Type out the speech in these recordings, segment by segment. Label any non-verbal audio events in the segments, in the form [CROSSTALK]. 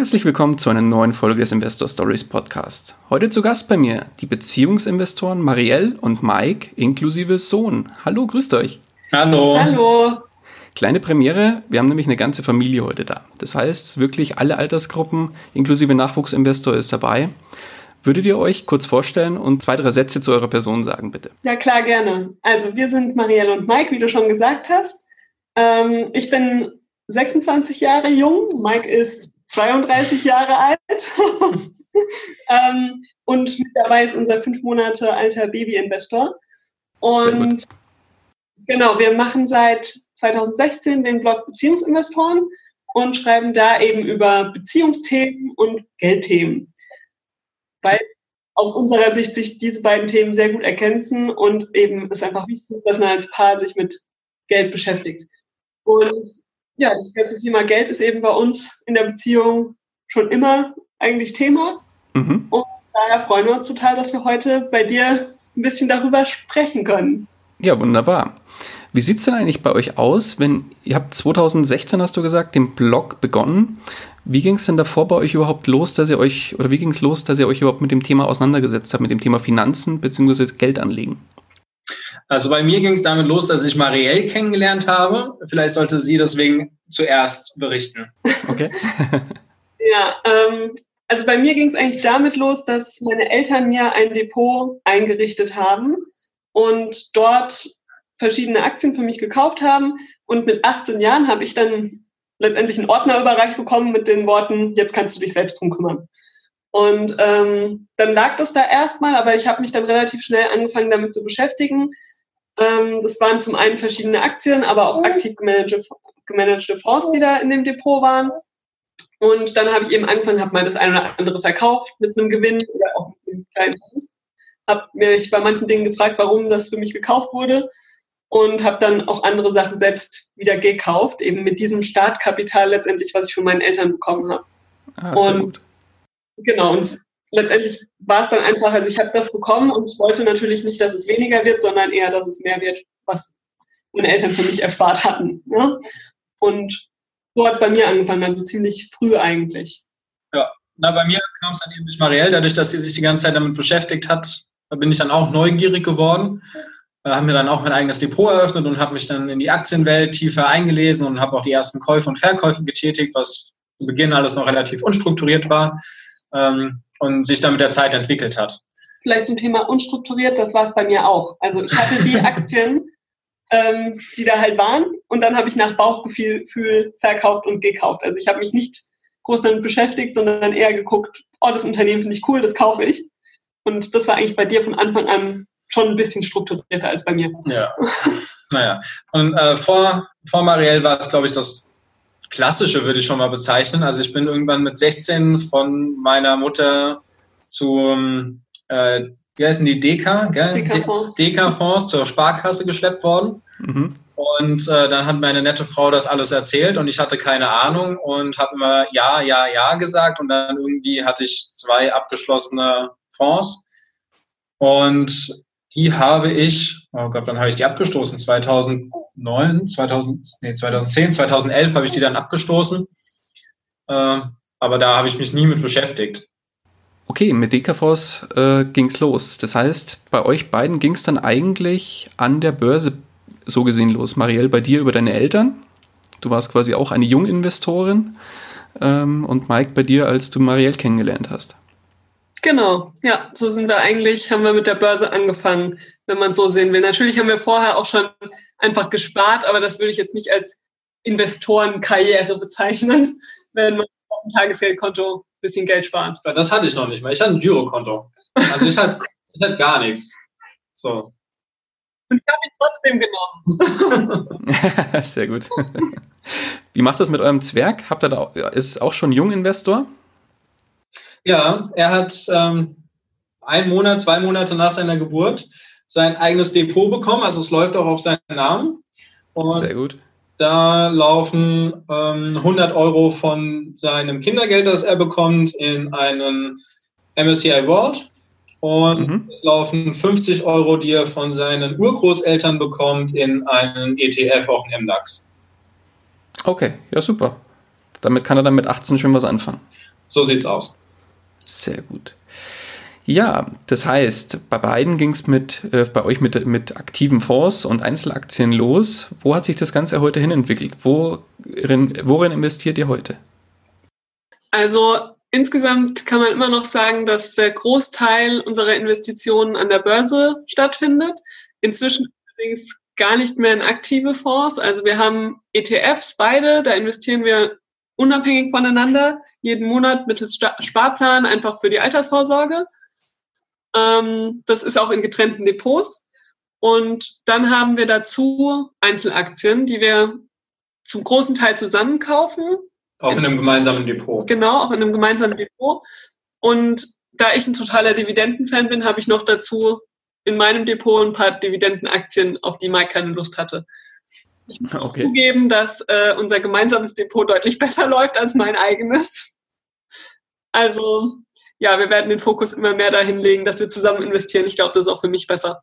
Herzlich willkommen zu einer neuen Folge des Investor Stories Podcast. Heute zu Gast bei mir die Beziehungsinvestoren Marielle und Mike inklusive Sohn. Hallo, grüßt euch. Hallo. Hallo. Kleine Premiere, wir haben nämlich eine ganze Familie heute da. Das heißt, wirklich alle Altersgruppen inklusive Nachwuchsinvestor ist dabei. Würdet ihr euch kurz vorstellen und zwei, drei Sätze zu eurer Person sagen, bitte? Ja, klar, gerne. Also wir sind Marielle und Mike, wie du schon gesagt hast. Ähm, ich bin 26 Jahre jung, Mike ist 32 Jahre alt. [LAUGHS] ähm, und mit dabei ist unser fünf Monate alter Baby-Investor. Und genau, wir machen seit 2016 den Blog Beziehungsinvestoren und schreiben da eben über Beziehungsthemen und Geldthemen. Weil aus unserer Sicht sich diese beiden Themen sehr gut ergänzen und eben ist einfach wichtig, dass man als Paar sich mit Geld beschäftigt. Und ja, das ganze Thema Geld ist eben bei uns in der Beziehung schon immer eigentlich Thema. Mhm. Und daher freuen wir uns total, dass wir heute bei dir ein bisschen darüber sprechen können. Ja, wunderbar. Wie sieht es denn eigentlich bei euch aus, wenn ihr habt 2016, hast du gesagt, den Blog begonnen. Wie ging es denn davor bei euch überhaupt los, dass ihr euch, oder wie ging es los, dass ihr euch überhaupt mit dem Thema auseinandergesetzt habt, mit dem Thema Finanzen bzw. Geldanlegen? Also bei mir ging es damit los, dass ich Marielle kennengelernt habe. Vielleicht sollte sie deswegen zuerst berichten. Okay. [LAUGHS] ja, ähm, also bei mir ging es eigentlich damit los, dass meine Eltern mir ein Depot eingerichtet haben und dort verschiedene Aktien für mich gekauft haben. Und mit 18 Jahren habe ich dann letztendlich einen Ordner überreicht bekommen mit den Worten, jetzt kannst du dich selbst drum kümmern. Und ähm, dann lag das da erstmal, aber ich habe mich dann relativ schnell angefangen damit zu beschäftigen, das waren zum einen verschiedene Aktien, aber auch aktiv gemanagte, gemanagte Fonds, die da in dem Depot waren. Und dann habe ich eben angefangen, habe mal das eine oder andere verkauft mit einem Gewinn oder auch mit einem kleinen Verlust. Habe mich bei manchen Dingen gefragt, warum das für mich gekauft wurde und habe dann auch andere Sachen selbst wieder gekauft, eben mit diesem Startkapital letztendlich, was ich von meinen Eltern bekommen habe. Ah, und gut. genau, und letztendlich war es dann einfach, also ich habe das bekommen und ich wollte natürlich nicht, dass es weniger wird, sondern eher, dass es mehr wird, was meine Eltern für mich erspart hatten. Ne? Und so hat es bei mir angefangen, also ziemlich früh eigentlich. Ja, na, bei mir kam es dann eben durch Marielle, dadurch, dass sie sich die ganze Zeit damit beschäftigt hat, da bin ich dann auch neugierig geworden. Äh, habe mir dann auch mein eigenes Depot eröffnet und habe mich dann in die Aktienwelt tiefer eingelesen und habe auch die ersten Käufe und Verkäufe getätigt, was zu Beginn alles noch relativ unstrukturiert war. Ähm, und sich dann mit der Zeit entwickelt hat. Vielleicht zum Thema unstrukturiert, das war es bei mir auch. Also ich hatte die [LAUGHS] Aktien, ähm, die da halt waren und dann habe ich nach Bauchgefühl verkauft und gekauft. Also ich habe mich nicht groß damit beschäftigt, sondern eher geguckt, oh, das Unternehmen finde ich cool, das kaufe ich. Und das war eigentlich bei dir von Anfang an schon ein bisschen strukturierter als bei mir. Ja, naja. Und äh, vor, vor Marielle war es, glaube ich, das klassische, würde ich schon mal bezeichnen. Also ich bin irgendwann mit 16 von meiner Mutter zum, äh, wie heißen die, DK, DK-Fonds. DK-Fonds zur Sparkasse geschleppt worden. Mhm. Und äh, dann hat meine nette Frau das alles erzählt und ich hatte keine Ahnung und habe immer ja, ja, ja gesagt und dann irgendwie hatte ich zwei abgeschlossene Fonds und die habe ich, oh Gott, wann habe ich die abgestoßen? 2009, 2000, nee, 2010, 2011 habe ich die dann abgestoßen. Äh, aber da habe ich mich nie mit beschäftigt. Okay, mit DKVs äh, ging es los. Das heißt, bei euch beiden ging es dann eigentlich an der Börse so gesehen los. Marielle, bei dir über deine Eltern. Du warst quasi auch eine Junginvestorin. Ähm, und Mike bei dir, als du Marielle kennengelernt hast. Genau, ja, so sind wir eigentlich, haben wir mit der Börse angefangen, wenn man so sehen will. Natürlich haben wir vorher auch schon einfach gespart, aber das würde ich jetzt nicht als Investorenkarriere bezeichnen, wenn man auf dem Tagesgeldkonto ein bisschen Geld spart. Ja, das hatte ich noch nicht mal. Ich hatte ein Girokonto. Also ich hatte, ich hatte gar nichts. So. Und ich habe ihn trotzdem genommen. [LAUGHS] Sehr gut. Wie macht das mit eurem Zwerg? Habt ihr da, ist auch schon Junginvestor? Ja, er hat ähm, einen Monat, zwei Monate nach seiner Geburt sein eigenes Depot bekommen. Also es läuft auch auf seinen Namen. Und Sehr gut. Da laufen ähm, 100 Euro von seinem Kindergeld, das er bekommt, in einen MSCI World. Und mhm. es laufen 50 Euro, die er von seinen Urgroßeltern bekommt, in einen ETF, auch einen MDAX. Okay, ja super. Damit kann er dann mit 18 schon was anfangen. So sieht's aus. Sehr gut. Ja, das heißt, bei beiden ging es mit, äh, bei euch mit, mit aktiven Fonds und Einzelaktien los. Wo hat sich das Ganze heute hin entwickelt? Worin, worin investiert ihr heute? Also insgesamt kann man immer noch sagen, dass der Großteil unserer Investitionen an der Börse stattfindet. Inzwischen allerdings gar nicht mehr in aktive Fonds. Also wir haben ETFs beide, da investieren wir unabhängig voneinander, jeden Monat mittels Sparplan einfach für die Altersvorsorge. Ähm, das ist auch in getrennten Depots. Und dann haben wir dazu Einzelaktien, die wir zum großen Teil zusammenkaufen. Auch in einem gemeinsamen Depot. Genau, auch in einem gemeinsamen Depot. Und da ich ein totaler Dividendenfan bin, habe ich noch dazu in meinem Depot ein paar Dividendenaktien, auf die Mike keine Lust hatte. Ich muss okay. zugeben, dass äh, unser gemeinsames Depot deutlich [LAUGHS] besser läuft als mein eigenes. Also ja, wir werden den Fokus immer mehr dahin legen, dass wir zusammen investieren. Ich glaube, das ist auch für mich besser.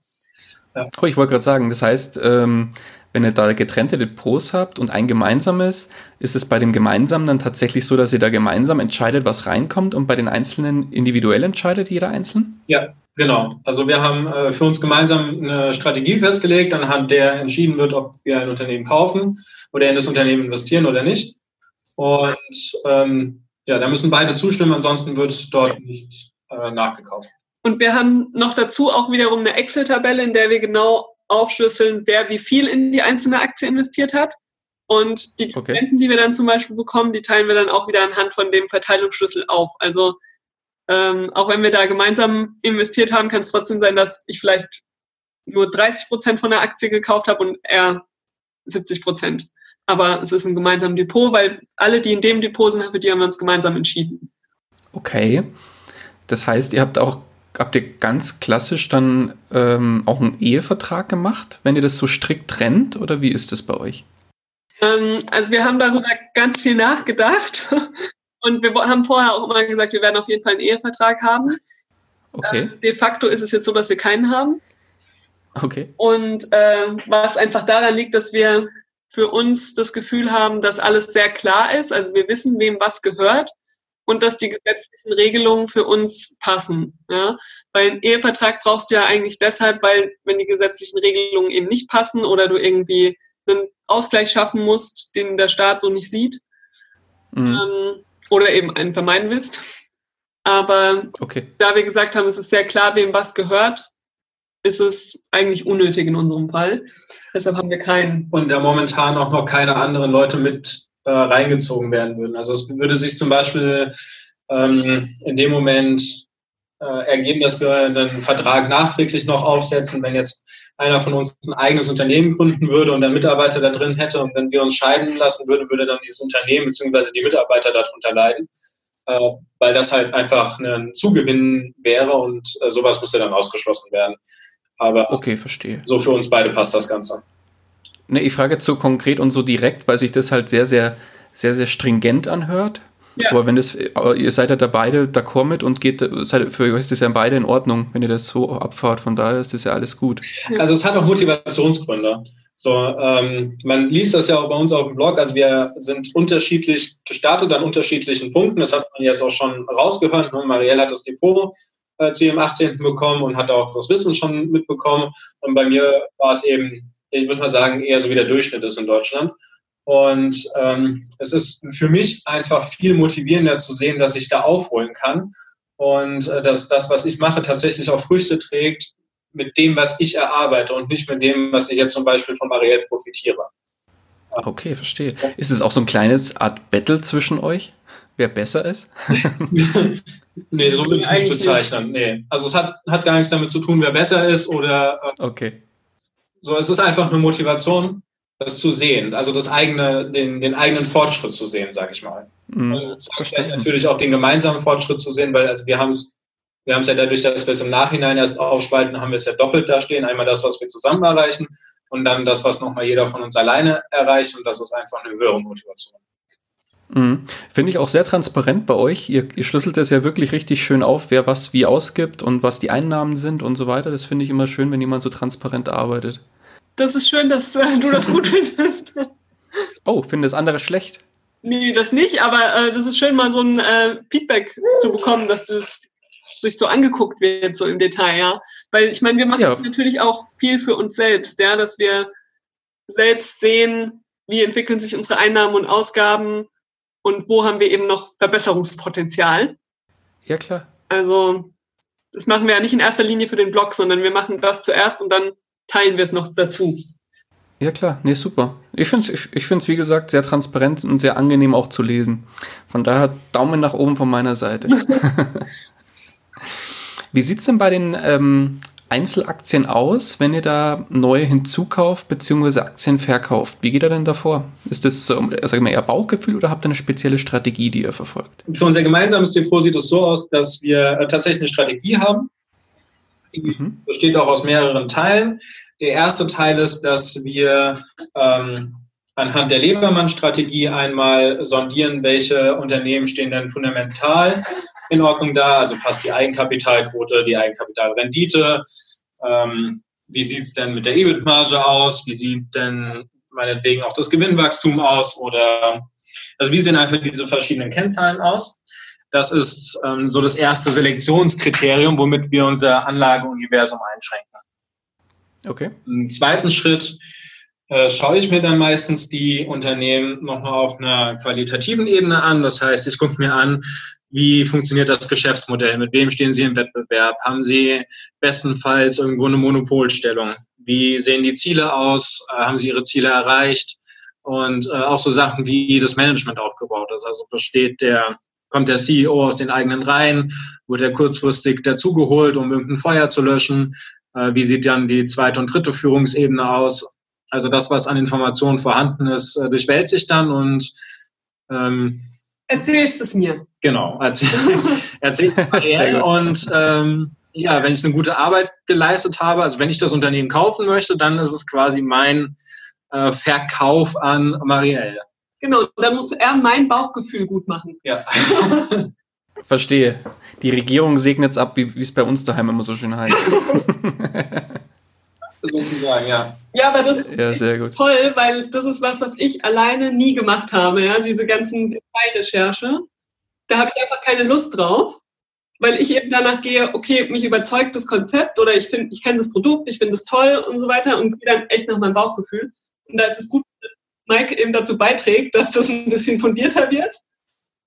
Ja. Oh, ich wollte gerade sagen, das heißt, ähm, wenn ihr da getrennte Depots habt und ein gemeinsames, ist es bei dem gemeinsamen dann tatsächlich so, dass ihr da gemeinsam entscheidet, was reinkommt und bei den einzelnen individuell entscheidet jeder einzeln? Ja, genau. Also wir haben äh, für uns gemeinsam eine Strategie festgelegt, anhand der entschieden wird, ob wir ein Unternehmen kaufen oder in das Unternehmen investieren oder nicht. Und ähm, ja, da müssen beide zustimmen, ansonsten wird dort nicht äh, nachgekauft. Und wir haben noch dazu auch wiederum eine Excel-Tabelle, in der wir genau aufschlüsseln, wer wie viel in die einzelne Aktie investiert hat. Und die Dividenden, okay. die wir dann zum Beispiel bekommen, die teilen wir dann auch wieder anhand von dem Verteilungsschlüssel auf. Also ähm, auch wenn wir da gemeinsam investiert haben, kann es trotzdem sein, dass ich vielleicht nur 30 Prozent von der Aktie gekauft habe und er 70 Prozent aber es ist ein gemeinsames Depot, weil alle, die in dem Depot sind, für die haben wir uns gemeinsam entschieden. Okay. Das heißt, ihr habt auch, habt ihr ganz klassisch dann ähm, auch einen Ehevertrag gemacht, wenn ihr das so strikt trennt, oder wie ist das bei euch? Ähm, also wir haben darüber ganz viel nachgedacht [LAUGHS] und wir haben vorher auch immer gesagt, wir werden auf jeden Fall einen Ehevertrag haben. Okay. Ähm, de facto ist es jetzt so, dass wir keinen haben. Okay. Und äh, was einfach daran liegt, dass wir für uns das Gefühl haben, dass alles sehr klar ist. Also wir wissen, wem was gehört und dass die gesetzlichen Regelungen für uns passen. Ja? Weil einen Ehevertrag brauchst du ja eigentlich deshalb, weil wenn die gesetzlichen Regelungen eben nicht passen oder du irgendwie einen Ausgleich schaffen musst, den der Staat so nicht sieht mhm. ähm, oder eben einen vermeiden willst. Aber okay. da wir gesagt haben, es ist sehr klar, wem was gehört, ist es eigentlich unnötig in unserem Fall. Deshalb haben wir keinen. Und da momentan auch noch keine anderen Leute mit äh, reingezogen werden würden. Also es würde sich zum Beispiel ähm, in dem Moment äh, ergeben, dass wir einen Vertrag nachträglich noch aufsetzen, wenn jetzt einer von uns ein eigenes Unternehmen gründen würde und ein Mitarbeiter da drin hätte und wenn wir uns scheiden lassen würden, würde dann dieses Unternehmen bzw. die Mitarbeiter darunter leiden, äh, weil das halt einfach ein Zugewinn wäre und äh, sowas müsste dann ausgeschlossen werden. Aber okay, verstehe. so für uns beide passt das Ganze. Ne, ich frage jetzt so konkret und so direkt, weil sich das halt sehr, sehr, sehr, sehr stringent anhört. Ja. Aber wenn das, ihr seid ja da beide d'accord mit und geht, seid, für euch ist das ja beide in Ordnung, wenn ihr das so abfahrt. Von daher ist das ja alles gut. Also es hat auch Motivationsgründe. So, ähm, man liest das ja auch bei uns auf dem Blog. Also wir sind unterschiedlich gestartet an unterschiedlichen Punkten. Das hat man jetzt auch schon rausgehört. Ne? Marielle hat das Depot äh, zu ihrem 18. bekommen und hat auch das Wissen schon mitbekommen. Und bei mir war es eben, ich würde mal sagen, eher so wie der Durchschnitt ist in Deutschland. Und ähm, es ist für mich einfach viel motivierender zu sehen, dass ich da aufholen kann und äh, dass das, was ich mache, tatsächlich auch Früchte trägt mit dem, was ich erarbeite und nicht mit dem, was ich jetzt zum Beispiel von Marielle profitiere. Okay, verstehe. Ist es auch so ein kleines Art Battle zwischen euch? wer besser ist? [LAUGHS] [LAUGHS] nee, so will ich es nicht bezeichnen. Nee. Also es hat, hat gar nichts damit zu tun, wer besser ist oder. Äh, okay. So, es ist einfach eine Motivation. das zu sehen, also das eigene, den, den eigenen Fortschritt zu sehen, sage ich mal. Mhm, vielleicht natürlich auch den gemeinsamen Fortschritt zu sehen, weil also wir haben es wir haben es ja dadurch, dass wir es im Nachhinein erst aufspalten, haben wir es ja doppelt da stehen. Einmal das, was wir zusammen erreichen und dann das, was nochmal jeder von uns alleine erreicht. Und das ist einfach eine höhere Motivation. Mhm. Finde ich auch sehr transparent bei euch. Ihr, ihr schlüsselt das ja wirklich richtig schön auf, wer was wie ausgibt und was die Einnahmen sind und so weiter. Das finde ich immer schön, wenn jemand so transparent arbeitet. Das ist schön, dass äh, du das gut findest. Oh, finde das andere schlecht? Nee, das nicht, aber äh, das ist schön, mal so ein äh, Feedback zu bekommen, dass du es sich so angeguckt wird, so im Detail, ja. Weil ich meine, wir machen ja. natürlich auch viel für uns selbst, ja, dass wir selbst sehen, wie entwickeln sich unsere Einnahmen und Ausgaben und wo haben wir eben noch Verbesserungspotenzial. Ja, klar. Also, das machen wir ja nicht in erster Linie für den Blog, sondern wir machen das zuerst und dann teilen wir es noch dazu. Ja klar, nee, super. Ich finde es, ich, ich find's, wie gesagt, sehr transparent und sehr angenehm auch zu lesen. Von daher Daumen nach oben von meiner Seite. [LAUGHS] Wie sieht es denn bei den ähm, Einzelaktien aus, wenn ihr da neue hinzukauft bzw. Aktien verkauft? Wie geht ihr denn davor? Ist das ähm, sag mal, eher Bauchgefühl oder habt ihr eine spezielle Strategie, die ihr verfolgt? Für unser gemeinsames Depot sieht es so aus, dass wir äh, tatsächlich eine Strategie haben. Die mhm. besteht auch aus mehreren Teilen. Der erste Teil ist, dass wir ähm, anhand der Lebermann-Strategie einmal sondieren, welche Unternehmen stehen denn fundamental in Ordnung da. Also passt die Eigenkapitalquote, die Eigenkapitalrendite. Ähm, wie sieht es denn mit der EBIT-Marge aus? Wie sieht denn meinetwegen auch das Gewinnwachstum aus? Oder also wie sehen einfach diese verschiedenen Kennzahlen aus? Das ist ähm, so das erste Selektionskriterium, womit wir unser Anlageuniversum einschränken. Okay. Im zweiten Schritt äh, schaue ich mir dann meistens die Unternehmen nochmal auf einer qualitativen Ebene an. Das heißt, ich gucke mir an, wie funktioniert das Geschäftsmodell? Mit wem stehen Sie im Wettbewerb? Haben Sie bestenfalls irgendwo eine Monopolstellung? Wie sehen die Ziele aus? Äh, haben Sie Ihre Ziele erreicht? Und äh, auch so Sachen wie das Management aufgebaut ist. Also besteht der, kommt der CEO aus den eigenen Reihen? Wird er kurzfristig dazugeholt, um irgendein Feuer zu löschen? Äh, wie sieht dann die zweite und dritte Führungsebene aus? Also das, was an Informationen vorhanden ist, durchwält sich dann und ähm, erzählst es mir. Genau, erzähl, [LAUGHS] erzähl es Und ähm, ja, wenn ich eine gute Arbeit geleistet habe, also wenn ich das Unternehmen kaufen möchte, dann ist es quasi mein äh, Verkauf an Marielle. Genau, dann muss er mein Bauchgefühl gut machen. Ja. [LAUGHS] Verstehe. Die Regierung segnet es ab, wie es bei uns daheim immer so schön heißt. [LAUGHS] sozusagen, ja. Ja, aber das ja, ist toll, weil das ist was, was ich alleine nie gemacht habe, ja, diese ganzen Detailrecherche. Da habe ich einfach keine Lust drauf, weil ich eben danach gehe, okay, mich überzeugt das Konzept oder ich finde, ich kenne das Produkt, ich finde es toll und so weiter und gehe dann echt nach meinem Bauchgefühl. Und da ist es gut, dass Mike eben dazu beiträgt, dass das ein bisschen fundierter wird.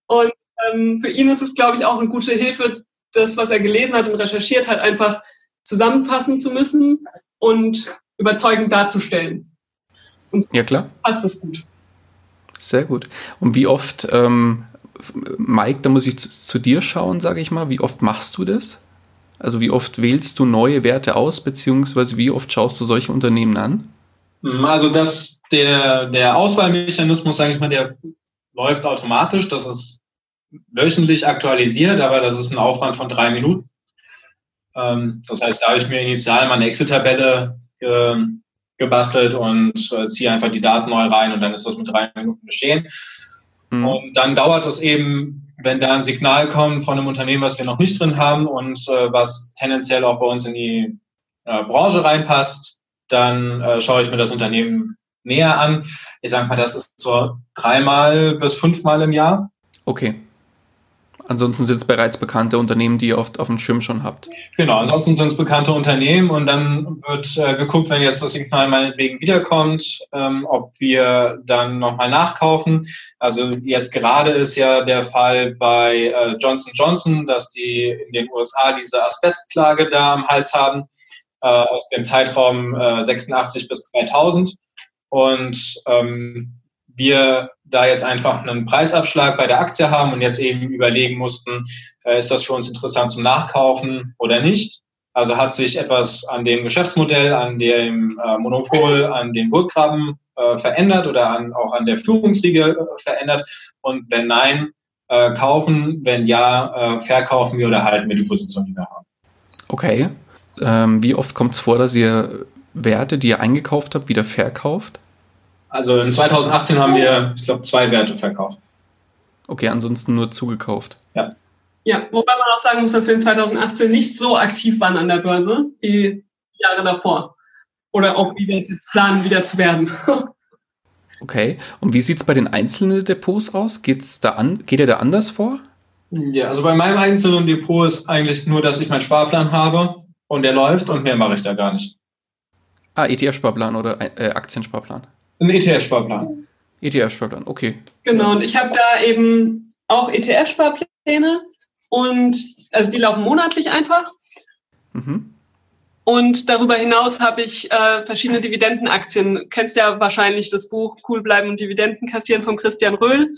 Und ähm, für ihn ist es, glaube ich, auch eine gute Hilfe, das, was er gelesen hat und recherchiert hat, einfach zusammenfassen zu müssen und überzeugend darzustellen. Und ja, klar. Passt das gut. Sehr gut. Und wie oft, ähm, Mike, da muss ich zu, zu dir schauen, sage ich mal, wie oft machst du das? Also wie oft wählst du neue Werte aus, beziehungsweise wie oft schaust du solche Unternehmen an? Also das, der, der Auswahlmechanismus, sage ich mal, der läuft automatisch. Das ist wöchentlich aktualisiert, aber das ist ein Aufwand von drei Minuten. Ähm, das heißt, da habe ich mir initial mal eine Excel-Tabelle äh, gebastelt und äh, ziehe einfach die Daten neu rein und dann ist das mit drei Minuten geschehen. Mhm. Und dann dauert es eben, wenn da ein Signal kommt von einem Unternehmen, was wir noch nicht drin haben und äh, was tendenziell auch bei uns in die äh, Branche reinpasst, dann äh, schaue ich mir das Unternehmen näher an. Ich sage mal, das ist so dreimal bis fünfmal im Jahr. Okay. Ansonsten sind es bereits bekannte Unternehmen, die ihr oft auf dem Schirm schon habt. Genau, ansonsten sind es bekannte Unternehmen und dann wird äh, geguckt, wenn jetzt das Signal meinetwegen wiederkommt, ähm, ob wir dann nochmal nachkaufen. Also jetzt gerade ist ja der Fall bei äh, Johnson Johnson, dass die in den USA diese Asbestklage da am Hals haben, äh, aus dem Zeitraum 86 äh, bis 2000. Und ähm, wir da jetzt einfach einen Preisabschlag bei der Aktie haben und jetzt eben überlegen mussten, äh, ist das für uns interessant zum Nachkaufen oder nicht. Also hat sich etwas an dem Geschäftsmodell, an dem äh, Monopol, an den Burggraben äh, verändert oder an, auch an der Führungsriege verändert? Und wenn nein, kaufen, wenn ja, verkaufen wir oder halten wir die Position, die wir haben. Okay. Ähm, wie oft kommt es vor, dass ihr Werte, die ihr eingekauft habt, wieder verkauft? Also in 2018 haben wir, ich glaube, zwei Werte verkauft. Okay, ansonsten nur zugekauft. Ja. Ja, wobei man auch sagen muss, dass wir in 2018 nicht so aktiv waren an der Börse wie Jahre davor. Oder auch wie wir es jetzt planen, wieder zu werden. [LAUGHS] Okay. Und wie sieht es bei den einzelnen Depots aus? Geht's da an, geht ihr da anders vor? Ja, also bei meinem einzelnen Depot ist eigentlich nur, dass ich meinen Sparplan habe und der läuft und mehr mache ich da gar nicht. Ah, ETF-Sparplan oder äh, Aktiensparplan? Ein ETF-Sparplan. ETF-Sparplan, okay. Genau, und ich habe da eben auch ETF-Sparpläne und also die laufen monatlich einfach. Mhm. Und darüber hinaus habe ich äh, verschiedene Dividendenaktien. Du kennst ja wahrscheinlich das Buch Cool bleiben und Dividenden kassieren von Christian Röhl.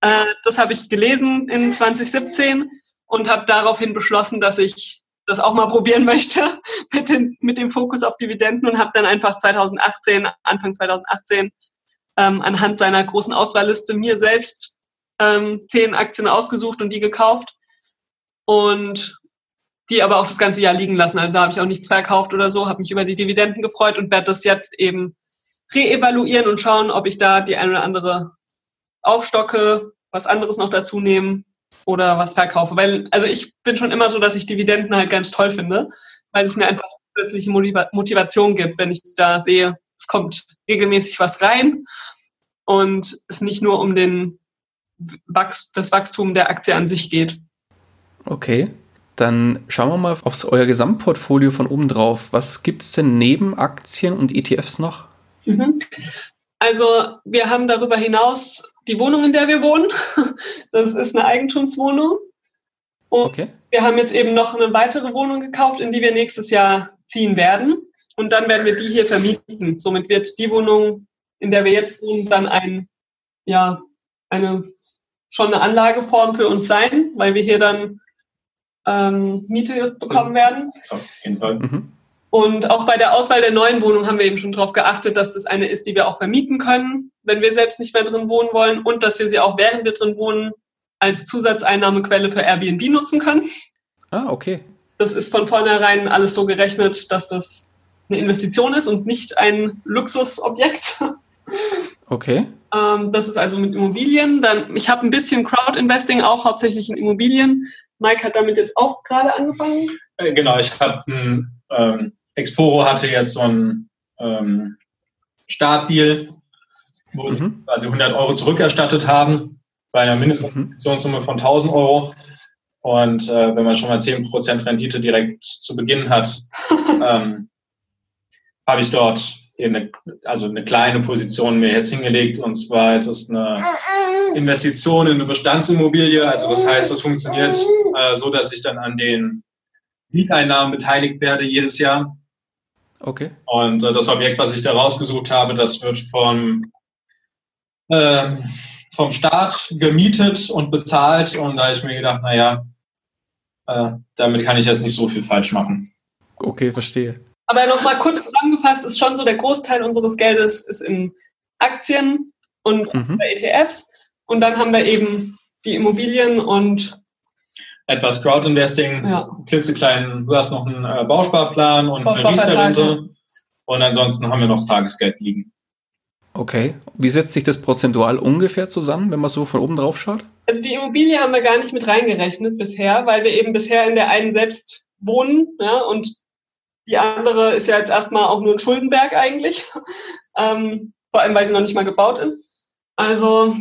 Äh, das habe ich gelesen in 2017 und habe daraufhin beschlossen, dass ich das auch mal probieren möchte [LAUGHS] mit, den, mit dem Fokus auf Dividenden und habe dann einfach 2018, Anfang 2018, ähm, anhand seiner großen Auswahlliste mir selbst ähm, zehn Aktien ausgesucht und die gekauft und die aber auch das ganze Jahr liegen lassen. Also habe ich auch nichts verkauft oder so, habe mich über die Dividenden gefreut und werde das jetzt eben reevaluieren und schauen, ob ich da die eine oder andere aufstocke, was anderes noch dazu nehmen oder was verkaufe. Weil, also ich bin schon immer so, dass ich Dividenden halt ganz toll finde, weil es mir einfach plötzliche Motivation gibt, wenn ich da sehe, es kommt regelmäßig was rein und es nicht nur um den Wachs das Wachstum der Aktie an sich geht. Okay. Dann schauen wir mal auf euer Gesamtportfolio von oben drauf. Was gibt es denn neben Aktien und ETFs noch? Mhm. Also wir haben darüber hinaus die Wohnung, in der wir wohnen. [LAUGHS] Das ist eine Eigentumswohnung. Und okay. wir haben jetzt eben noch eine weitere Wohnung gekauft, in die wir nächstes Jahr ziehen werden. Und dann werden wir die hier vermieten. Somit wird die Wohnung, in der wir jetzt wohnen, dann ein, ja, eine, schon eine Anlageform für uns sein, weil wir hier dann ähm, Miete bekommen werden. Auf jeden Fall. Mhm. Und auch bei der Auswahl der neuen Wohnung haben wir eben schon darauf geachtet, dass das eine ist, die wir auch vermieten können, wenn wir selbst nicht mehr drin wohnen wollen und dass wir sie auch während wir drin wohnen als Zusatzeinnahmequelle für Airbnb nutzen können. Ah, okay. Das ist von vornherein alles so gerechnet, dass das eine Investition ist und nicht ein Luxusobjekt. Okay. Ähm, das ist also mit Immobilien. Dann, ich habe ein bisschen Crowd-Investing, auch hauptsächlich in Immobilien. Mike hat damit jetzt auch gerade angefangen. Äh, genau, ich habe ähm, Exporo hatte jetzt so einen ähm, Startdeal, wo mhm. sie quasi 100 Euro zurückerstattet haben, bei einer Mindestinvestitionssumme mhm. von 1000 Euro. Und äh, wenn man schon mal 10% Rendite direkt zu Beginn hat, [LAUGHS] ähm, habe ich dort eine, also eine kleine Position mir jetzt hingelegt. Und zwar ist es eine Investition in eine Bestandsimmobilie. Also das heißt, das funktioniert äh, so, dass ich dann an den Mieteinnahmen beteiligt werde jedes Jahr. Okay. Und äh, das Objekt, was ich da rausgesucht habe, das wird vom, äh, vom Staat gemietet und bezahlt. Und da habe ich mir gedacht, naja, äh, damit kann ich jetzt nicht so viel falsch machen. Okay, verstehe. Aber nochmal kurz zusammengefasst, ist schon so, der Großteil unseres Geldes ist in Aktien und mhm. ETFs. Und dann haben wir eben die Immobilien und etwas Crowdinvesting, ja. klitzeklein, du hast noch einen äh, Bausparplan und eine Riester-Rente und ansonsten haben wir noch das Tagesgeld liegen. Okay. Wie setzt sich das prozentual ungefähr zusammen, wenn man so von oben drauf schaut? Also die Immobilie haben wir gar nicht mit reingerechnet bisher, weil wir eben bisher in der einen selbst wohnen ja, und die andere ist ja jetzt erstmal auch nur ein Schuldenberg eigentlich, [LAUGHS] ähm, vor allem weil sie noch nicht mal gebaut ist. Also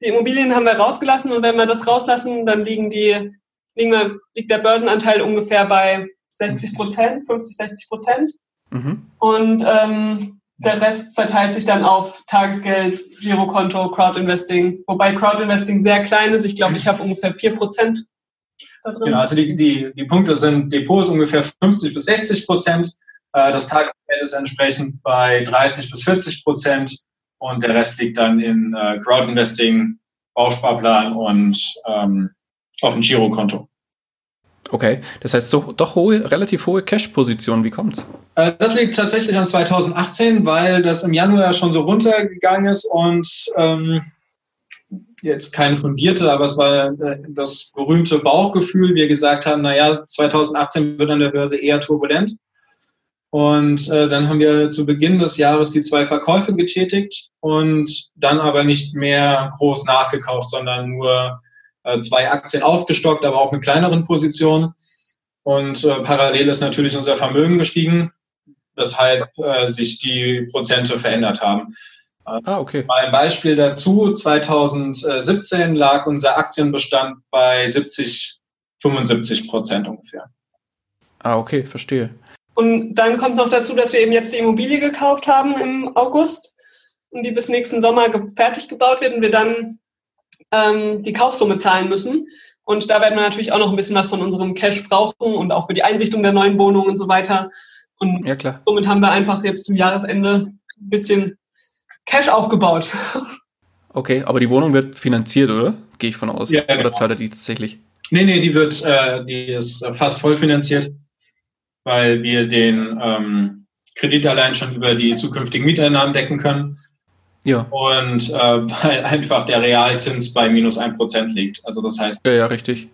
die Immobilien haben wir rausgelassen und wenn wir das rauslassen, dann liegen die liegt der Börsenanteil ungefähr bei 60 Prozent, 50, 60 Prozent. Mhm. Und ähm, der Rest verteilt sich dann auf Tagesgeld, Girokonto, Crowdinvesting. Wobei Crowdinvesting sehr klein ist. Ich glaube, ich habe ungefähr 4 Prozent da drin. Genau, also die, die, die Punkte sind Depots ungefähr 50 bis 60 Prozent. Äh, das Tagesgeld ist entsprechend bei 30 bis 40 Prozent. Und der Rest liegt dann in äh, Crowdinvesting, Bausparplan und ähm, auf dem Girokonto. Okay, das heißt so doch hohe, relativ hohe Cash-Position. Wie kommt's? Äh, das liegt tatsächlich an 2018, weil das im Januar schon so runtergegangen ist und ähm, jetzt kein fundierte, aber es war äh, das berühmte Bauchgefühl. Wir gesagt haben, naja, 2018 wird an der Börse eher turbulent. Und äh, dann haben wir zu Beginn des Jahres die zwei Verkäufe getätigt und dann aber nicht mehr groß nachgekauft, sondern nur äh, zwei Aktien aufgestockt, aber auch mit kleineren Positionen. Und äh, parallel ist natürlich unser Vermögen gestiegen, weshalb äh, sich die Prozente verändert haben. Ah, okay. Mal ein Beispiel dazu. 2017 lag unser Aktienbestand bei 70, 75 Prozent ungefähr. Ah, okay, verstehe. Und dann kommt noch dazu, dass wir eben jetzt die Immobilie gekauft haben im August und die bis nächsten Sommer fertig gebaut wird und wir dann ähm, die Kaufsumme zahlen müssen. Und da werden wir natürlich auch noch ein bisschen was von unserem Cash brauchen und auch für die Einrichtung der neuen Wohnung und so weiter. Und ja, klar. somit haben wir einfach jetzt zum Jahresende ein bisschen Cash aufgebaut. [LAUGHS] Okay, aber die Wohnung wird finanziert, oder? Gehe ich von aus. Ja, genau. Oder zahlt er die tatsächlich? Nee, nee, die wird, äh, die ist fast voll finanziert weil wir den ähm, Kredit allein schon über die zukünftigen Mieteinnahmen decken können. Ja. Und äh, [LAUGHS] weil einfach der Realzins bei minus 1% liegt. Also das heißt, ja, ja richtig.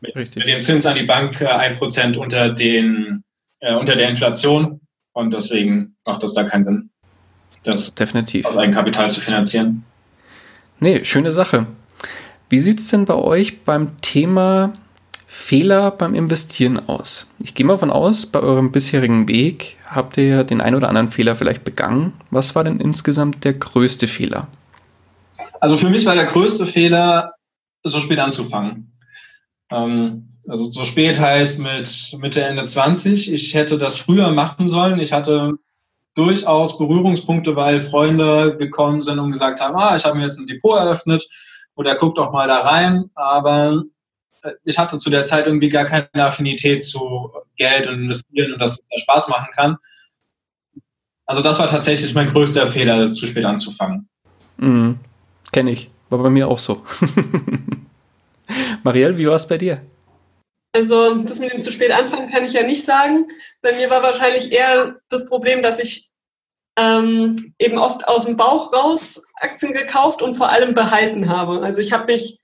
Mit, richtig. mit dem Zins an die Bank äh, 1% unter, den, äh, unter der Inflation. Und deswegen macht das da keinen Sinn, das Definitiv. aus Eigenkapital zu finanzieren. Nee, schöne Sache. Wie sieht es denn bei euch beim Thema Fehler beim Investieren aus? Ich gehe mal von aus, bei eurem bisherigen Weg habt ihr ja den ein oder anderen Fehler vielleicht begangen. Was war denn insgesamt der größte Fehler? Also für mich war der größte Fehler, so spät anzufangen. Ähm, also so spät heißt mit Mitte, Ende 20. Ich hätte das früher machen sollen. Ich hatte durchaus Berührungspunkte, weil Freunde gekommen sind und gesagt haben, ah, ich habe mir jetzt ein Depot eröffnet oder guck doch mal da rein. Aber ich hatte zu der Zeit irgendwie gar keine Affinität zu Geld und investieren und dass das Spaß machen kann. Also das war tatsächlich mein größter Fehler, zu spät anzufangen. Mhm. Kenne ich. War bei mir auch so. [LAUGHS] Marielle, wie war es bei dir? Also das mit dem zu spät anfangen kann ich ja nicht sagen. Bei mir war wahrscheinlich eher das Problem, dass ich ähm, eben oft aus dem Bauch raus Aktien gekauft und vor allem behalten habe. Also ich habe mich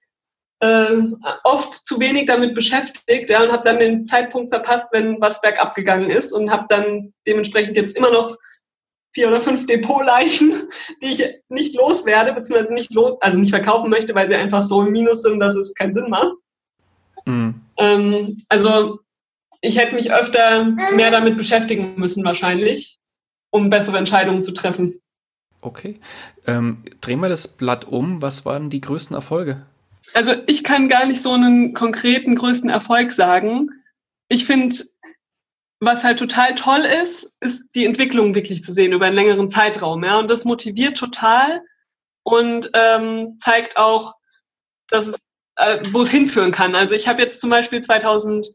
äh, oft zu wenig damit beschäftigt ja, und habe dann den Zeitpunkt verpasst, wenn was bergab gegangen ist und habe dann dementsprechend jetzt immer noch vier oder fünf Depotleichen, die ich nicht loswerde, beziehungsweise nicht los, also nicht verkaufen möchte, weil sie einfach so im Minus sind, dass es keinen Sinn macht. Mhm. Ähm, also ich hätte mich öfter mehr damit beschäftigen müssen wahrscheinlich, um bessere Entscheidungen zu treffen. Okay. Ähm, drehen wir das Blatt um. Was waren die größten Erfolge? Also ich kann gar nicht so einen konkreten größten Erfolg sagen. Ich finde, was halt total toll ist, ist die Entwicklung wirklich zu sehen über einen längeren Zeitraum. Ja? Und das motiviert total und ähm, zeigt auch, dass es, äh, wo es hinführen kann. Also ich habe jetzt zum Beispiel 2018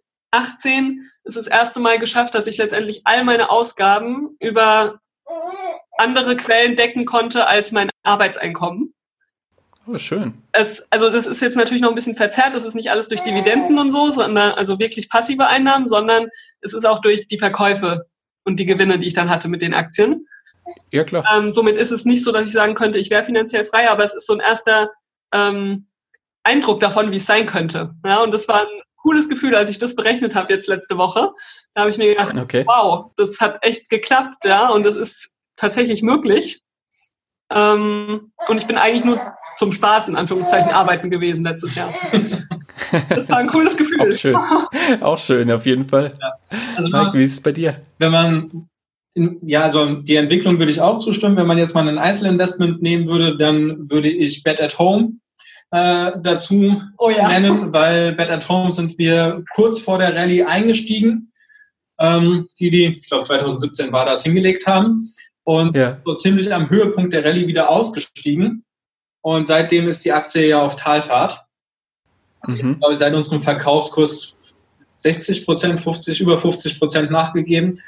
ist das erste Mal geschafft, dass ich letztendlich all meine Ausgaben über andere Quellen decken konnte als mein Arbeitseinkommen. Oh, schön. Es, also das ist jetzt natürlich noch ein bisschen verzerrt, das ist nicht alles durch Dividenden und so, sondern also wirklich passive Einnahmen, sondern es ist auch durch die Verkäufe und die Gewinne, die ich dann hatte mit den Aktien. Ja, klar. Ähm, somit ist es nicht so, dass ich sagen könnte, ich wäre finanziell frei, aber es ist so ein erster ähm, Eindruck davon, wie es sein könnte. Ja, und das war ein cooles Gefühl, als ich das berechnet habe jetzt letzte Woche. Da habe ich mir gedacht, okay. wow, das hat echt geklappt, ja, und das ist tatsächlich möglich. Ähm, und ich bin eigentlich nur zum Spaß in Anführungszeichen arbeiten gewesen letztes Jahr. [LAUGHS] Das war ein cooles Gefühl. Auch schön, Auch schön auf jeden Fall. Ja. Also Mike, wie ist es bei dir? Wenn man, ja, also die Entwicklung würde ich auch zustimmen. Wenn man jetzt mal ein Einzelinvestment nehmen würde, dann würde ich Bet at Home äh, dazu oh ja. nennen, weil Bet at Home sind wir kurz vor der Rallye eingestiegen, ähm, die die, ich glaube 2017 war das, hingelegt haben und ja. so ziemlich am Höhepunkt der Rallye wieder ausgestiegen. Und seitdem ist die Aktie ja auf Talfahrt. Mhm. Ich glaube, seit unserem Verkaufskurs 60 Prozent, 50, über 50 Prozent nachgegeben.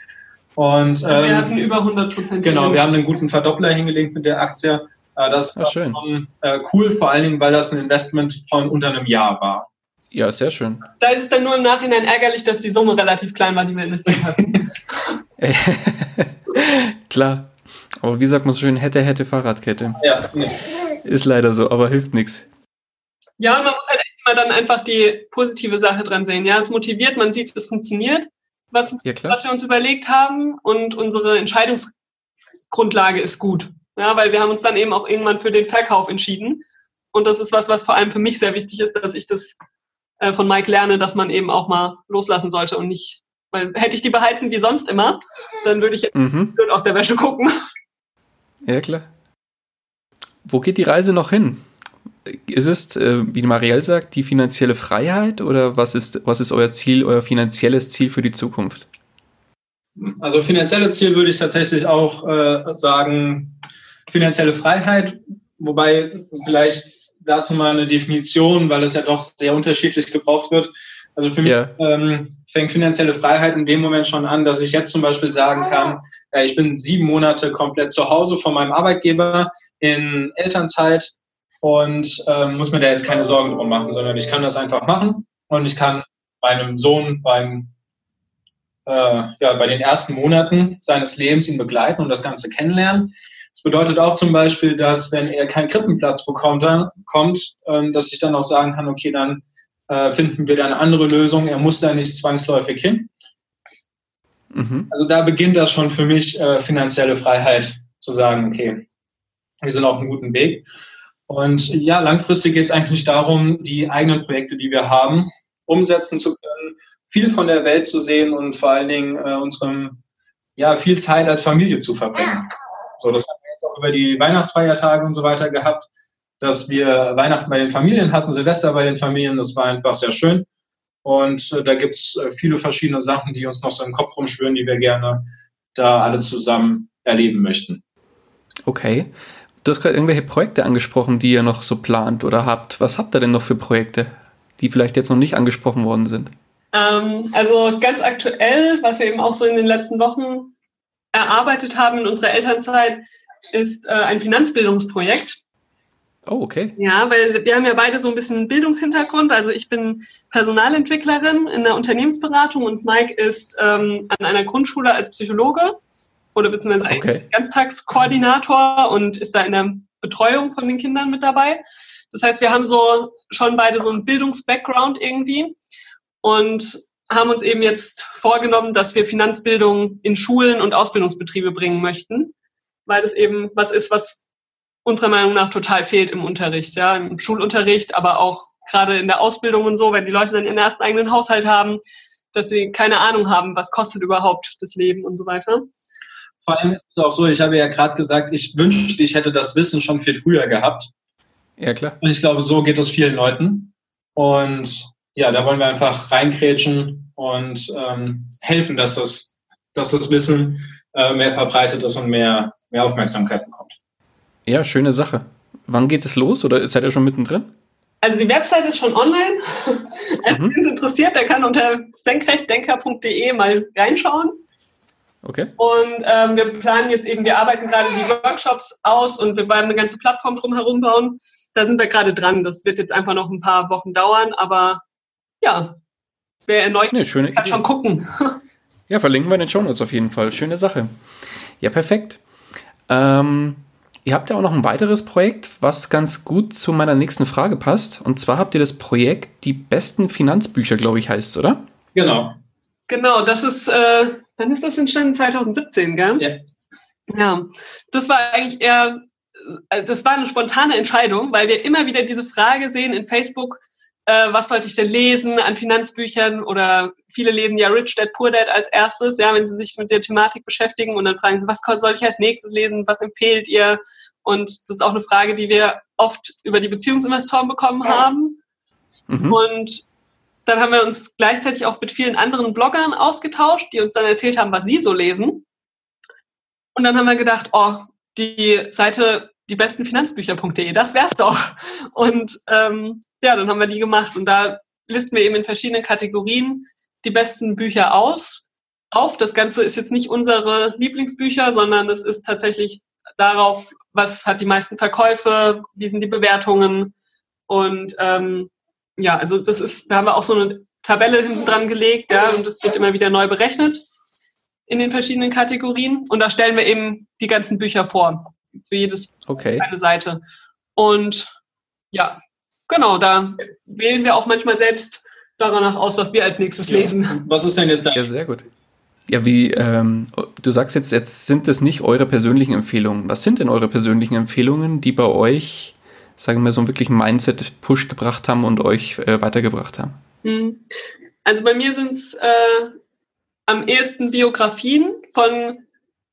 Und, ähm, wir hatten über 100 Prozent. Genau, wir haben einen guten Verdoppler hingelegt mit der Aktie. Äh, das war schön. Schon, äh, cool, vor allen Dingen, weil das ein Investment von unter einem Jahr war. Ja, sehr schön. Da ist es dann nur im Nachhinein ärgerlich, dass die Summe relativ klein war, die wir investiert hatten. [LAUGHS] Klar. Aber wie sagt man so schön, hätte, hätte Fahrradkette. Ja. Ist leider so, aber hilft nichts. Ja, und man muss halt immer dann einfach die positive Sache dran sehen. Ja, es motiviert, man sieht, es funktioniert, was, Ja, was wir uns überlegt haben und unsere Entscheidungsgrundlage ist gut. Ja, weil wir haben uns dann eben auch irgendwann für den Verkauf entschieden. Und das ist was, was vor allem für mich sehr wichtig ist, dass ich das äh, von Mike lerne, dass man eben auch mal loslassen sollte und nicht, weil hätte ich die behalten wie sonst immer, dann würde ich Mhm. aus der Wäsche gucken. Ja, klar. Wo geht die Reise noch hin? Ist es, äh, wie Marielle sagt, die finanzielle Freiheit oder was ist, was ist euer Ziel, euer finanzielles Ziel für die Zukunft? Also finanzielle Ziel würde ich tatsächlich auch äh, sagen, finanzielle Freiheit, wobei vielleicht dazu mal eine Definition, weil es ja doch sehr unterschiedlich gebraucht wird. Also für mich Ja. ähm, fängt finanzielle Freiheit in dem Moment schon an, dass ich jetzt zum Beispiel sagen kann, äh, ich bin sieben Monate komplett zu Hause von meinem Arbeitgeber in Elternzeit und ähm, muss mir da jetzt keine Sorgen drum machen, sondern ich kann das einfach machen und ich kann meinem Sohn beim äh, ja, bei den ersten Monaten seines Lebens ihn begleiten und das Ganze kennenlernen. Das bedeutet auch zum Beispiel, dass wenn er keinen Krippenplatz bekommt, dann, kommt, ähm, dass ich dann auch sagen kann, okay, dann äh, finden wir da eine andere Lösung. Er muss da nicht zwangsläufig hin. Mhm. Also da beginnt das schon für mich äh, finanzielle Freiheit zu sagen, okay, wir sind auf einem guten Weg. Und ja, langfristig geht es eigentlich darum, die eigenen Projekte, die wir haben, umsetzen zu können, viel von der Welt zu sehen und vor allen Dingen äh, unserem ja viel Zeit als Familie zu verbringen. So, das haben wir jetzt auch über die Weihnachtsfeiertage und so weiter gehabt, dass wir Weihnachten bei den Familien hatten, Silvester bei den Familien. Das war einfach sehr schön. Und äh, da gibt's äh, viele verschiedene Sachen, die uns noch so im Kopf rumschwören, die wir gerne da alle zusammen erleben möchten. Okay. Du hast gerade irgendwelche Projekte angesprochen, die ihr noch so plant oder habt. Was habt ihr denn noch für Projekte, die vielleicht jetzt noch nicht angesprochen worden sind? Ähm, also ganz aktuell, was wir eben auch so in den letzten Wochen erarbeitet haben in unserer Elternzeit, ist äh, ein Finanzbildungsprojekt. Oh, okay. Ja, weil wir haben ja beide so ein bisschen Bildungshintergrund. Also ich bin Personalentwicklerin in der Unternehmensberatung und Mike ist ähm, an einer Grundschule als Psychologe oder beziehungsweise Okay. Ganztagskoordinator und ist da in der Betreuung von den Kindern mit dabei. Das heißt, wir haben so schon beide so einen Bildungsbackground irgendwie und haben uns eben jetzt vorgenommen, dass wir Finanzbildung in Schulen und Ausbildungsbetriebe bringen möchten, weil das eben was ist, was unserer Meinung nach total fehlt im Unterricht, ja, im Schulunterricht, aber auch gerade in der Ausbildung und so, wenn die Leute dann ihren ersten eigenen Haushalt haben, dass sie keine Ahnung haben, was kostet überhaupt das Leben und so weiter. Vor allem ist es auch so, ich habe ja gerade gesagt, ich wünschte, ich hätte das Wissen schon viel früher gehabt. Ja, klar. Und ich glaube, so geht es vielen Leuten. Und ja, da wollen wir einfach reinkrätschen und ähm, helfen, dass das, dass das Wissen äh, mehr verbreitet ist und mehr, mehr Aufmerksamkeit bekommt. Ja, schöne Sache. Wann geht es los oder seid ihr schon mittendrin? Also die Website ist schon online. Also Mhm. es interessiert, der kann unter senkrechtdenker.de mal reinschauen. Okay. Und ähm, wir planen jetzt eben, wir arbeiten gerade die Workshops aus und wir werden eine ganze Plattform drumherum bauen. Da sind wir gerade dran. Das wird jetzt einfach noch ein paar Wochen dauern, aber ja, wer erneut Ne, schöne kann Idee. schon gucken. Ja, verlinken wir in den Shownotes auf jeden Fall. Schöne Sache. Ja, perfekt. Ähm, ihr habt ja auch noch ein weiteres Projekt, was ganz gut zu meiner nächsten Frage passt. Und zwar habt ihr das Projekt Die besten Finanzbücher, glaube ich, heißt es, oder? Genau. Genau, das ist, äh, wann ist das entstanden? 2017, gell? Ja. Ja, das war eigentlich eher, äh, das war eine spontane Entscheidung, weil wir immer wieder diese Frage sehen in Facebook, äh, was sollte ich denn lesen an Finanzbüchern oder viele lesen ja Rich Dad Poor Dad als erstes, ja, wenn sie sich mit der Thematik beschäftigen und dann fragen sie, was soll ich als nächstes lesen, was empfehlt ihr? Und das ist auch eine Frage, die wir oft über die Beziehungsinvestoren bekommen haben. Mhm. Und dann haben wir uns gleichzeitig auch mit vielen anderen Bloggern ausgetauscht, die uns dann erzählt haben, was sie so lesen. Und dann haben wir gedacht, oh, die Seite die besten Finanzbücher.de, das wär's doch. Und ähm, ja, dann haben wir die gemacht und da listen wir eben in verschiedenen Kategorien die besten Bücher aus. Auf. Das Ganze ist jetzt nicht unsere Lieblingsbücher, sondern es ist tatsächlich darauf, was hat die meisten Verkäufe, wie sind die Bewertungen und ähm, ja, also das ist, da haben wir auch so eine Tabelle hinten dran gelegt, ja, und das wird immer wieder neu berechnet in den verschiedenen Kategorien. Und da stellen wir eben die ganzen Bücher vor. Für jedes okay. eine Seite. Und ja, genau, da wählen wir auch manchmal selbst danach aus, was wir als nächstes lesen. Was ist denn jetzt da? Ja, sehr gut. Ja, wie, ähm, du sagst jetzt, jetzt sind das nicht eure persönlichen Empfehlungen. Was sind denn eure persönlichen Empfehlungen, die bei euch, sagen wir so, einen wirklichen Mindset-Push gebracht haben und euch äh, weitergebracht haben? Hm. Also bei mir sind es äh, am ehesten Biografien von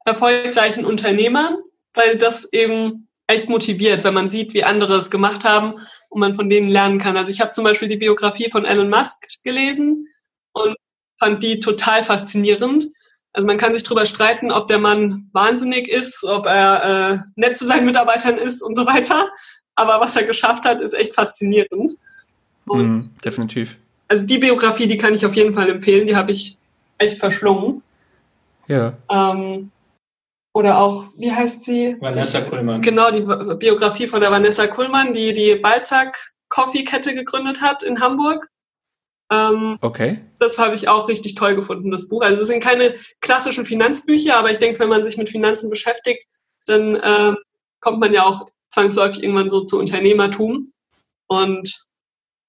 erfolgreichen Unternehmern, weil das eben echt motiviert, wenn man sieht, wie andere es gemacht haben und man von denen lernen kann. Also ich habe zum Beispiel die Biografie von Elon Musk gelesen und fand die total faszinierend. Also man kann sich darüber streiten, ob der Mann wahnsinnig ist, ob er äh, nett zu seinen Mitarbeitern ist und so weiter. Aber was er geschafft hat, ist echt faszinierend. Mm, definitiv. Also die Biografie, die kann ich auf jeden Fall empfehlen. Die habe ich echt verschlungen. Ja. Ähm, oder auch, wie heißt sie? Vanessa Kuhlmann. Genau, die Biografie von der Vanessa Kuhlmann, die die Balzac Coffee Kette gegründet hat in Hamburg. Ähm, okay. Das habe ich auch richtig toll gefunden, das Buch. Also es sind keine klassischen Finanzbücher, aber ich denke, wenn man sich mit Finanzen beschäftigt, dann ähm, kommt man ja auch zwangsläufig irgendwann so zu Unternehmertum. Und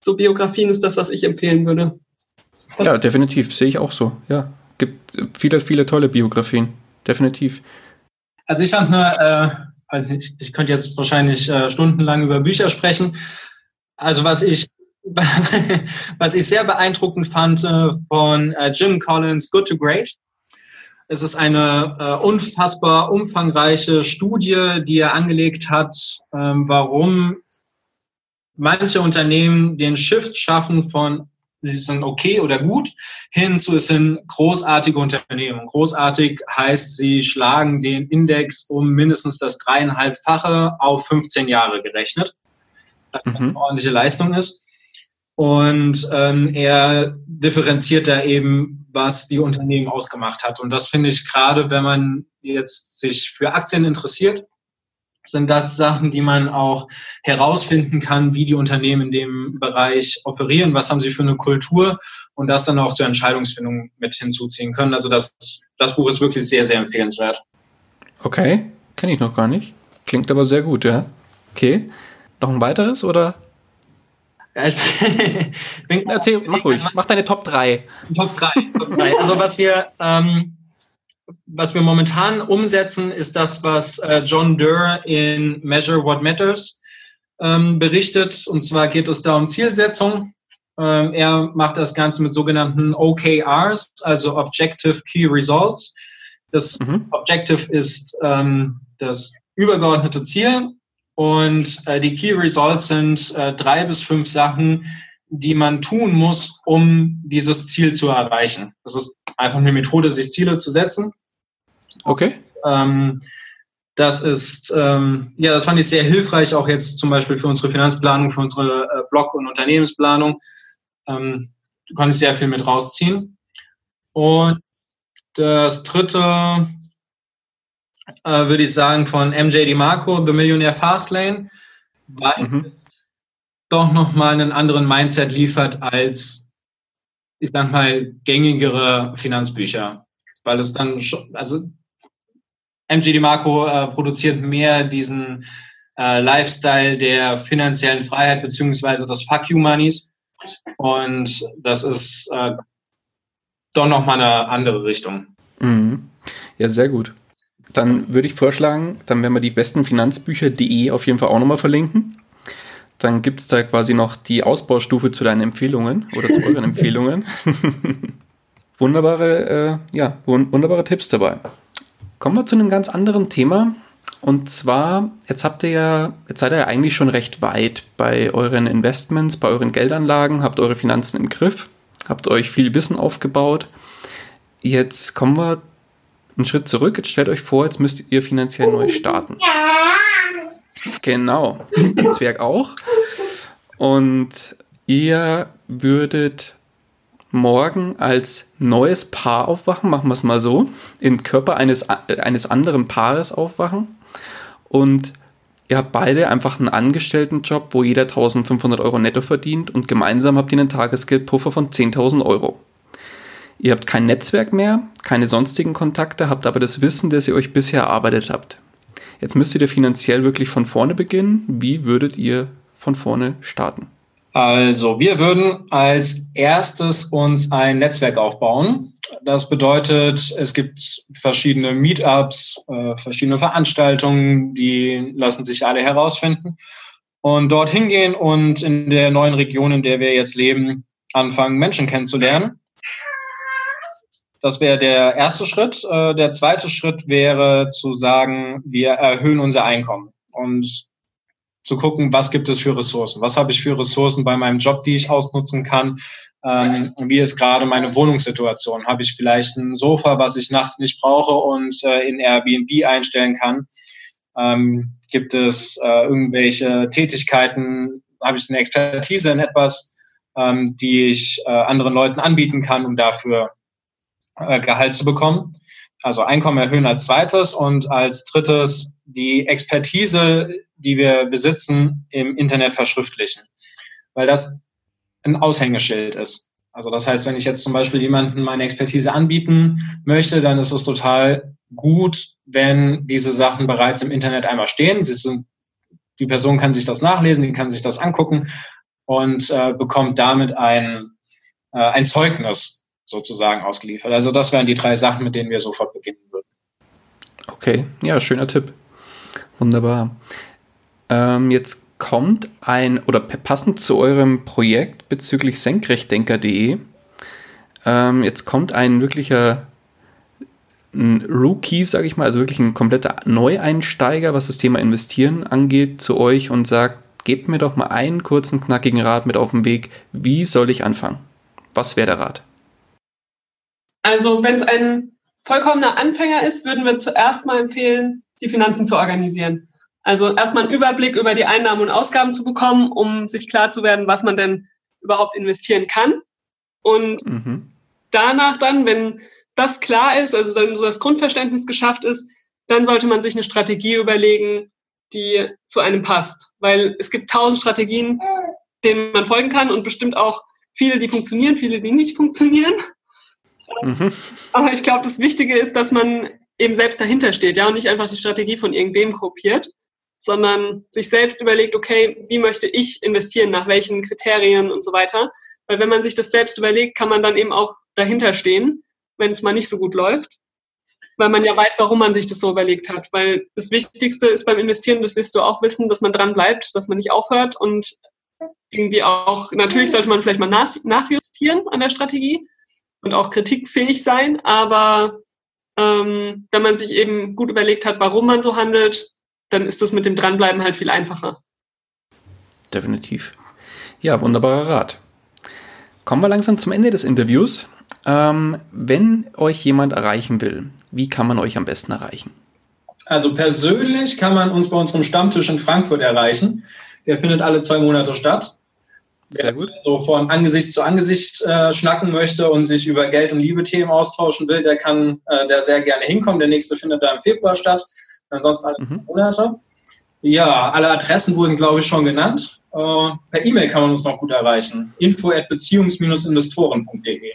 so Biografien ist das, was ich empfehlen würde. Ja, definitiv, sehe ich auch so. Ja, gibt viele, viele tolle Biografien, definitiv. Also ich habe nur, äh, also ich, ich könnte jetzt wahrscheinlich äh, stundenlang über Bücher sprechen. Also was ich [LAUGHS] was ich sehr beeindruckend fand äh, von äh, Jim Collins, Good to Great. Es ist eine äh, unfassbar umfangreiche Studie, die er angelegt hat, ähm, warum manche Unternehmen den Shift schaffen von sie sind okay oder gut, hin zu es sind großartige Unternehmen. Großartig heißt, sie schlagen den Index um mindestens das dreieinhalbfache auf 15 Jahre gerechnet. Mhm. Eine ordentliche Leistung ist. Und ähm, er differenziert da eben, was die Unternehmen ausgemacht hat. Und das finde ich gerade, wenn man jetzt sich für Aktien interessiert, sind das Sachen, die man auch herausfinden kann, wie die Unternehmen in dem Bereich operieren, was haben sie für eine Kultur und das dann auch zur Entscheidungsfindung mit hinzuziehen können. Also das, das Buch ist wirklich sehr, sehr empfehlenswert. Okay, kenne ich noch gar nicht. Klingt aber sehr gut, ja. Okay. Noch ein weiteres oder? Ja, ich bin, [LAUGHS] Erzähl, mach ruhig, also mach deine Top 3. Top 3, Top 3. Also was wir, ähm, was wir momentan umsetzen, ist das, was äh, John Durr in Measure What Matters ähm, berichtet. Und zwar geht es da um Zielsetzung. Ähm, er macht das Ganze mit sogenannten OKRs, also Objective Key Results. Das mhm. Objective ist ähm, das übergeordnete Ziel und äh, die Key Results sind äh, drei bis fünf Sachen, die man tun muss, um dieses Ziel zu erreichen. Das ist einfach eine Methode, sich Ziele zu setzen. Okay. Ähm, das ist, ähm, ja, das fand ich sehr hilfreich, auch jetzt zum Beispiel für unsere Finanzplanung, für unsere äh, Blog- und Unternehmensplanung. Ähm, konnte ich sehr viel mit rausziehen. Und das dritte äh, würde ich sagen, von MJ DeMarco, The Millionaire Fastlane, weil mhm. es doch nochmal einen anderen Mindset liefert als, ich sag mal, gängigere Finanzbücher. Weil es dann schon, also MJ DeMarco äh, produziert mehr diesen äh, Lifestyle der finanziellen Freiheit beziehungsweise des Fuck You Moneys. Und das ist äh, doch nochmal eine andere Richtung. Mhm. Ja, sehr gut. Dann würde ich vorschlagen, dann werden wir die besten Finanzbücher.de auf jeden Fall auch nochmal verlinken. Dann gibt es da quasi noch die Ausbaustufe zu deinen Empfehlungen oder zu euren [LAUGHS] Empfehlungen. wunderbare, äh, ja, wunderbare Tipps dabei. Kommen wir zu einem ganz anderen Thema. Und zwar, jetzt habt ihr ja, jetzt seid ihr ja eigentlich schon recht weit bei euren Investments, bei euren Geldanlagen, habt eure Finanzen im Griff, habt euch viel Wissen aufgebaut. Jetzt kommen wir einen Schritt zurück. Jetzt stellt euch vor, jetzt müsst ihr finanziell neu starten. Genau. Zwerg auch. Und ihr würdet morgen als neues Paar aufwachen, machen wir es mal so, im Körper eines, eines anderen Paares aufwachen und Ihr habt beide einfach einen Angestelltenjob, wo jeder 1500 Euro netto verdient und gemeinsam habt ihr einen Tagesgeldpuffer von 10.000 Euro. Ihr habt kein Netzwerk mehr, keine sonstigen Kontakte, habt aber das Wissen, das ihr euch bisher erarbeitet habt. Jetzt müsstet ihr finanziell wirklich von vorne beginnen. Wie würdet ihr von vorne starten? Also, wir würden als erstes uns ein Netzwerk aufbauen. Das bedeutet, es gibt verschiedene Meetups, äh, verschiedene Veranstaltungen, die lassen sich alle herausfinden. Und dort hingehen und in der neuen Region, in der wir jetzt leben, anfangen, Menschen kennenzulernen. Das wäre der erste Schritt. Äh, der zweite Schritt wäre zu sagen, wir erhöhen unser Einkommen und zu gucken, was gibt es für Ressourcen? Was habe ich für Ressourcen bei meinem Job, die ich ausnutzen kann? Ähm, wie ist gerade meine Wohnungssituation? Habe ich vielleicht ein Sofa, was ich nachts nicht brauche und äh, in Airbnb einstellen kann? Ähm, gibt es äh, irgendwelche Tätigkeiten? Habe ich eine Expertise in etwas, ähm, die ich äh, anderen Leuten anbieten kann, um dafür Gehalt zu bekommen. Also Einkommen erhöhen als zweites und als drittes die Expertise, die wir besitzen, im Internet verschriftlichen, weil das ein Aushängeschild ist. Also das heißt, wenn ich jetzt zum Beispiel jemanden meine Expertise anbieten möchte, dann ist es total gut, wenn diese Sachen bereits im Internet einmal stehen. Sind, die Person kann sich das nachlesen, die kann sich das angucken und äh, bekommt damit ein, äh, ein Zeugnis sozusagen ausgeliefert. Also das wären die drei Sachen, mit denen wir sofort beginnen würden. Okay, ja, schöner Tipp. Wunderbar. Ähm, jetzt kommt ein, oder passend zu eurem Projekt bezüglich senkrechtdenker.de, ähm, jetzt kommt ein wirklicher ein Rookie, sage ich mal, also wirklich ein kompletter Neueinsteiger, was das Thema Investieren angeht, zu euch und sagt, gebt mir doch mal einen kurzen, knackigen Rat mit auf den Weg. Wie soll ich anfangen? Was wäre der Rat? Also wenn es ein vollkommener Anfänger ist, würden wir zuerst mal empfehlen, die Finanzen zu organisieren. Also erstmal einen Überblick über die Einnahmen und Ausgaben zu bekommen, um sich klar zu werden, was man denn überhaupt investieren kann. Und mhm. danach dann, wenn das klar ist, also dann so das Grundverständnis geschafft ist, dann sollte man sich eine Strategie überlegen, die zu einem passt. Weil es gibt tausend Strategien, denen man folgen kann und bestimmt auch viele, die funktionieren, viele, die nicht funktionieren. Mhm. Aber ich glaube, das Wichtige ist, dass man eben selbst dahinter steht, ja, und nicht einfach die Strategie von irgendwem kopiert, sondern sich selbst überlegt, okay, wie möchte ich investieren, nach welchen Kriterien und so weiter. Weil wenn man sich das selbst überlegt, kann man dann eben auch dahinter stehen, wenn es mal nicht so gut läuft. Weil man ja weiß, warum man sich das so überlegt hat. Weil das Wichtigste ist beim Investieren, das wirst du auch wissen, dass man dran bleibt, dass man nicht aufhört und irgendwie auch, natürlich sollte man vielleicht mal nach, nachjustieren an der Strategie, und auch kritikfähig sein. Aber ähm, wenn man sich eben gut überlegt hat, warum man so handelt, dann ist das mit dem Dranbleiben halt viel einfacher. Definitiv. Ja, wunderbarer Rat. Kommen wir langsam zum Ende des Interviews. Ähm, wenn euch jemand erreichen will, wie kann man euch am besten erreichen? Also persönlich kann man uns bei unserem Stammtisch in Frankfurt erreichen. Der findet alle zwei Monate statt. Sehr gut. so von Angesicht zu Angesicht äh, schnacken möchte und sich über Geld- und Liebe-Themen austauschen will, der kann äh, der sehr gerne hinkommen. Der nächste findet da im Februar statt. Ansonsten alle mhm. Monate. Ja, alle Adressen wurden, glaube ich, schon genannt. Äh, per E-Mail kann man uns noch gut erreichen. info at beziehungs-investoren.de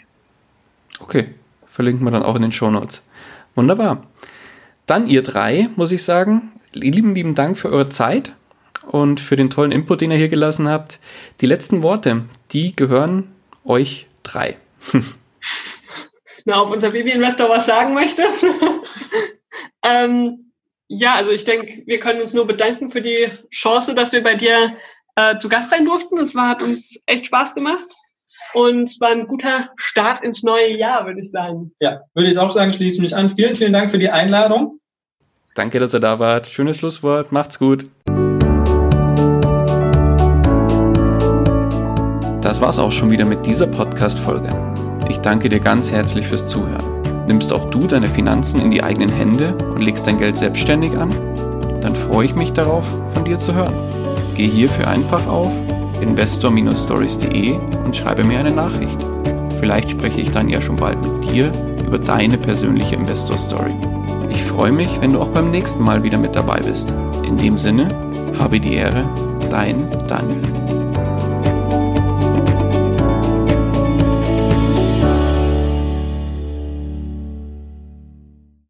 Okay, verlinken wir dann auch in den Show Notes. Wunderbar. Dann ihr drei, muss ich sagen, lieben, lieben Dank für eure Zeit und für den tollen Input, den ihr hier gelassen habt. Die letzten Worte, die gehören euch drei. [LAUGHS] Na, ob unser Baby-Investor was sagen möchte? [LAUGHS] ähm, ja, also ich denke, wir können uns nur bedanken für die Chance, dass wir bei dir äh, zu Gast sein durften. Es war, hat uns echt Spaß gemacht. Und es war ein guter Start ins neue Jahr, würde ich sagen. Ja, würde ich auch sagen, schließe mich an. Vielen, vielen Dank für die Einladung. Danke, dass ihr da wart. Schönes Schlusswort. Macht's gut. Das war's auch schon wieder mit dieser Podcast-Folge. Ich danke dir ganz herzlich fürs Zuhören. Nimmst auch du deine Finanzen in die eigenen Hände und legst dein Geld selbstständig an? Dann freue ich mich darauf, von dir zu hören. Geh hierfür einfach auf investor-stories.de und schreibe mir eine Nachricht. Vielleicht spreche ich dann ja schon bald mit dir über deine persönliche Investor Story. Ich freue mich, wenn du auch beim nächsten Mal wieder mit dabei bist. In dem Sinne, Habe die Ehre, dein Daniel.